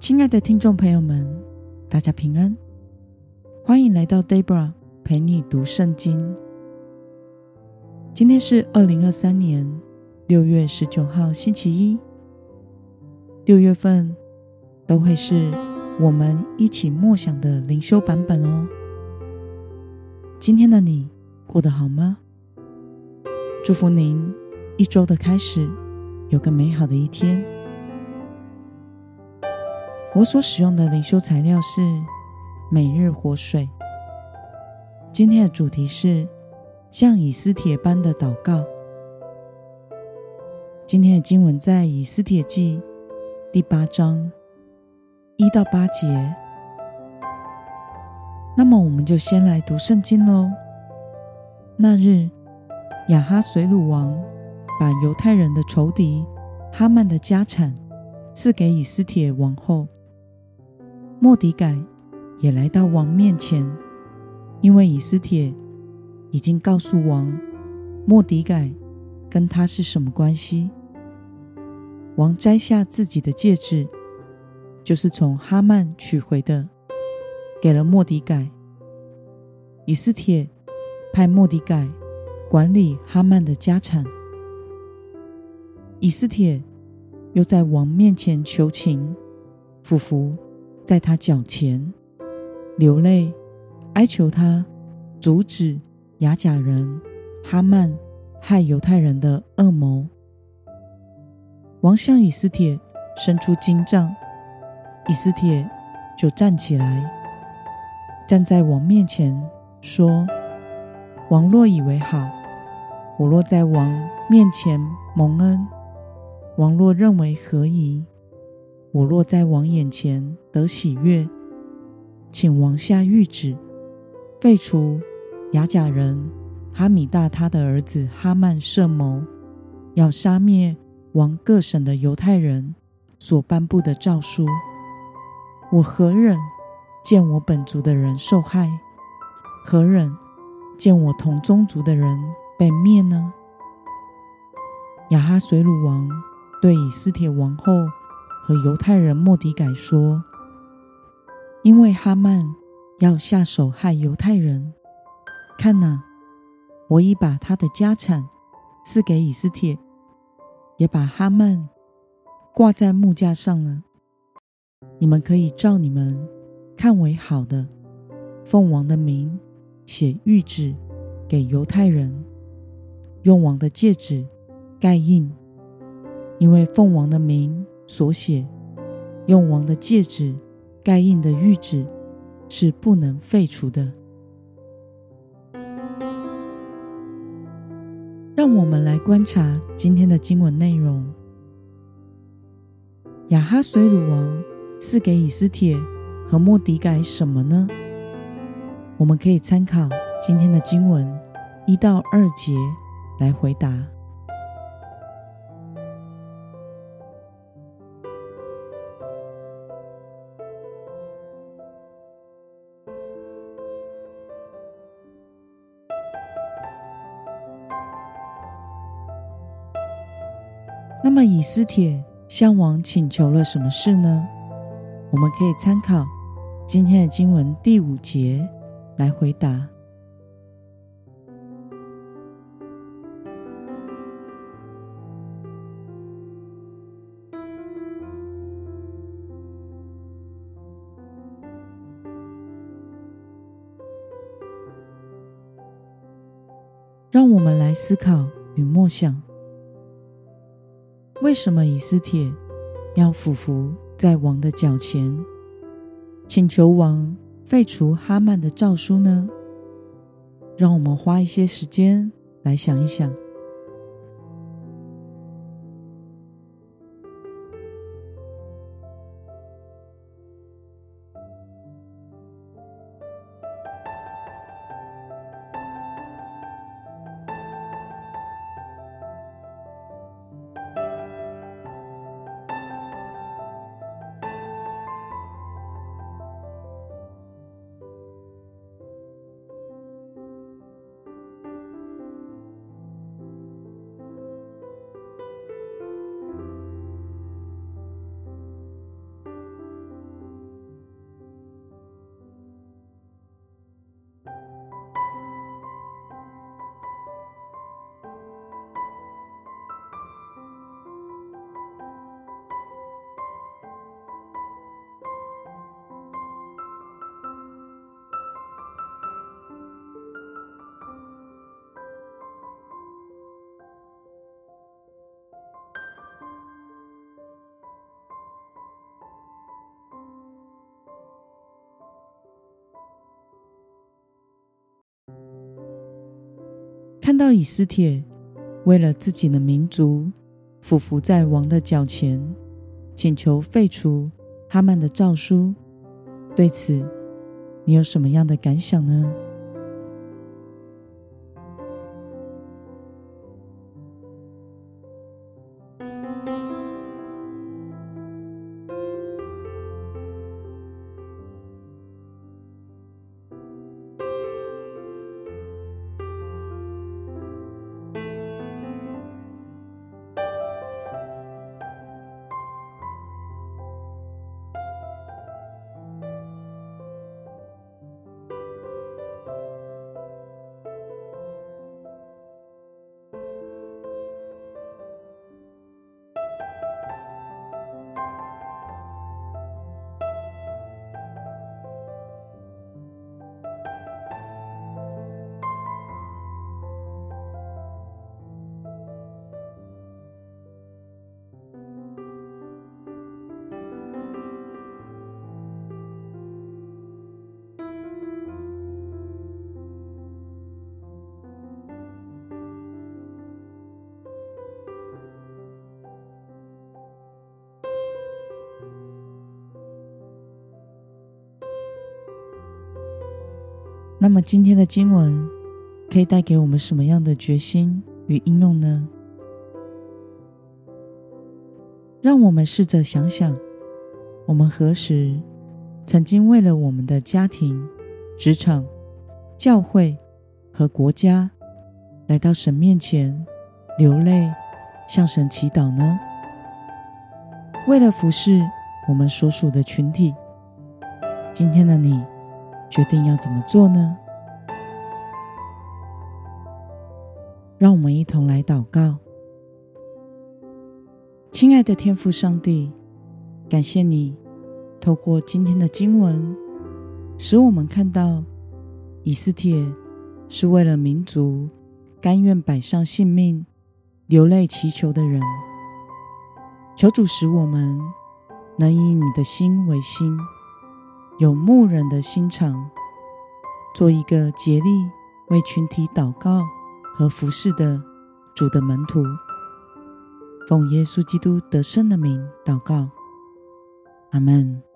亲爱的听众朋友们，大家平安，欢迎来到 Debra 陪你读圣经。今天是二零二三年六月十九号，星期一。六月份都会是我们一起默想的灵修版本哦。今天的你过得好吗？祝福您一周的开始有个美好的一天。我所使用的灵修材料是每日活水。今天的主题是像以斯帖般的祷告。今天的经文在以斯帖记第八章一到八节。那么，我们就先来读圣经喽。那日，亚哈随鲁王把犹太人的仇敌哈曼的家产赐给以斯帖王后。莫迪改也来到王面前，因为以斯帖已经告诉王，莫迪改跟他是什么关系。王摘下自己的戒指，就是从哈曼取回的，给了莫迪改。以斯帖派莫迪改管理哈曼的家产。以斯帖又在王面前求情，俯伏。在他脚前流泪，哀求他阻止亚甲人哈曼害犹太人的恶谋。王向以斯帖伸出金杖，以斯帖就站起来，站在王面前说：“王若以为好，我若在王面前蒙恩，王若认为何宜。”我若在王眼前得喜悦，请王下諭旨，废除亚甲人哈米大他的儿子哈曼设谋要杀灭王各省的犹太人所颁布的诏书。我何忍见我本族的人受害？何忍见我同宗族的人被灭呢？亚哈随鲁王对以斯帖王后。和犹太人莫迪改说：“因为哈曼要下手害犹太人，看哪，我已把他的家产赐给以斯帖，也把哈曼挂在木架上了。你们可以照你们看为好的，奉王的名写谕旨给犹太人，用王的戒指盖印，因为奉王的名。”所写用王的戒指盖印的谕旨是不能废除的。让我们来观察今天的经文内容。亚哈随鲁王赐给以斯帖和莫迪改什么呢？我们可以参考今天的经文一到二节来回答。那么，以斯帖向王请求了什么事呢？我们可以参考今天的经文第五节来回答。让我们来思考与默想。为什么以斯帖要俯伏在王的脚前，请求王废除哈曼的诏书呢？让我们花一些时间来想一想。看到以斯帖为了自己的民族，俯伏在王的脚前，请求废除哈曼的诏书，对此你有什么样的感想呢？那么今天的经文可以带给我们什么样的决心与应用呢？让我们试着想想，我们何时曾经为了我们的家庭、职场、教会和国家，来到神面前流泪，向神祈祷呢？为了服侍我们所属的群体，今天的你，决定要怎么做呢？让我们一同来祷告。亲爱的天父上帝，感谢你透过今天的经文，使我们看到以斯帖是为了民族甘愿摆上性命、流泪祈求的人。求主使我们能以你的心为心。有牧人的心肠，做一个竭力为群体祷告和服侍的主的门徒。奉耶稣基督得胜的名祷告，阿门。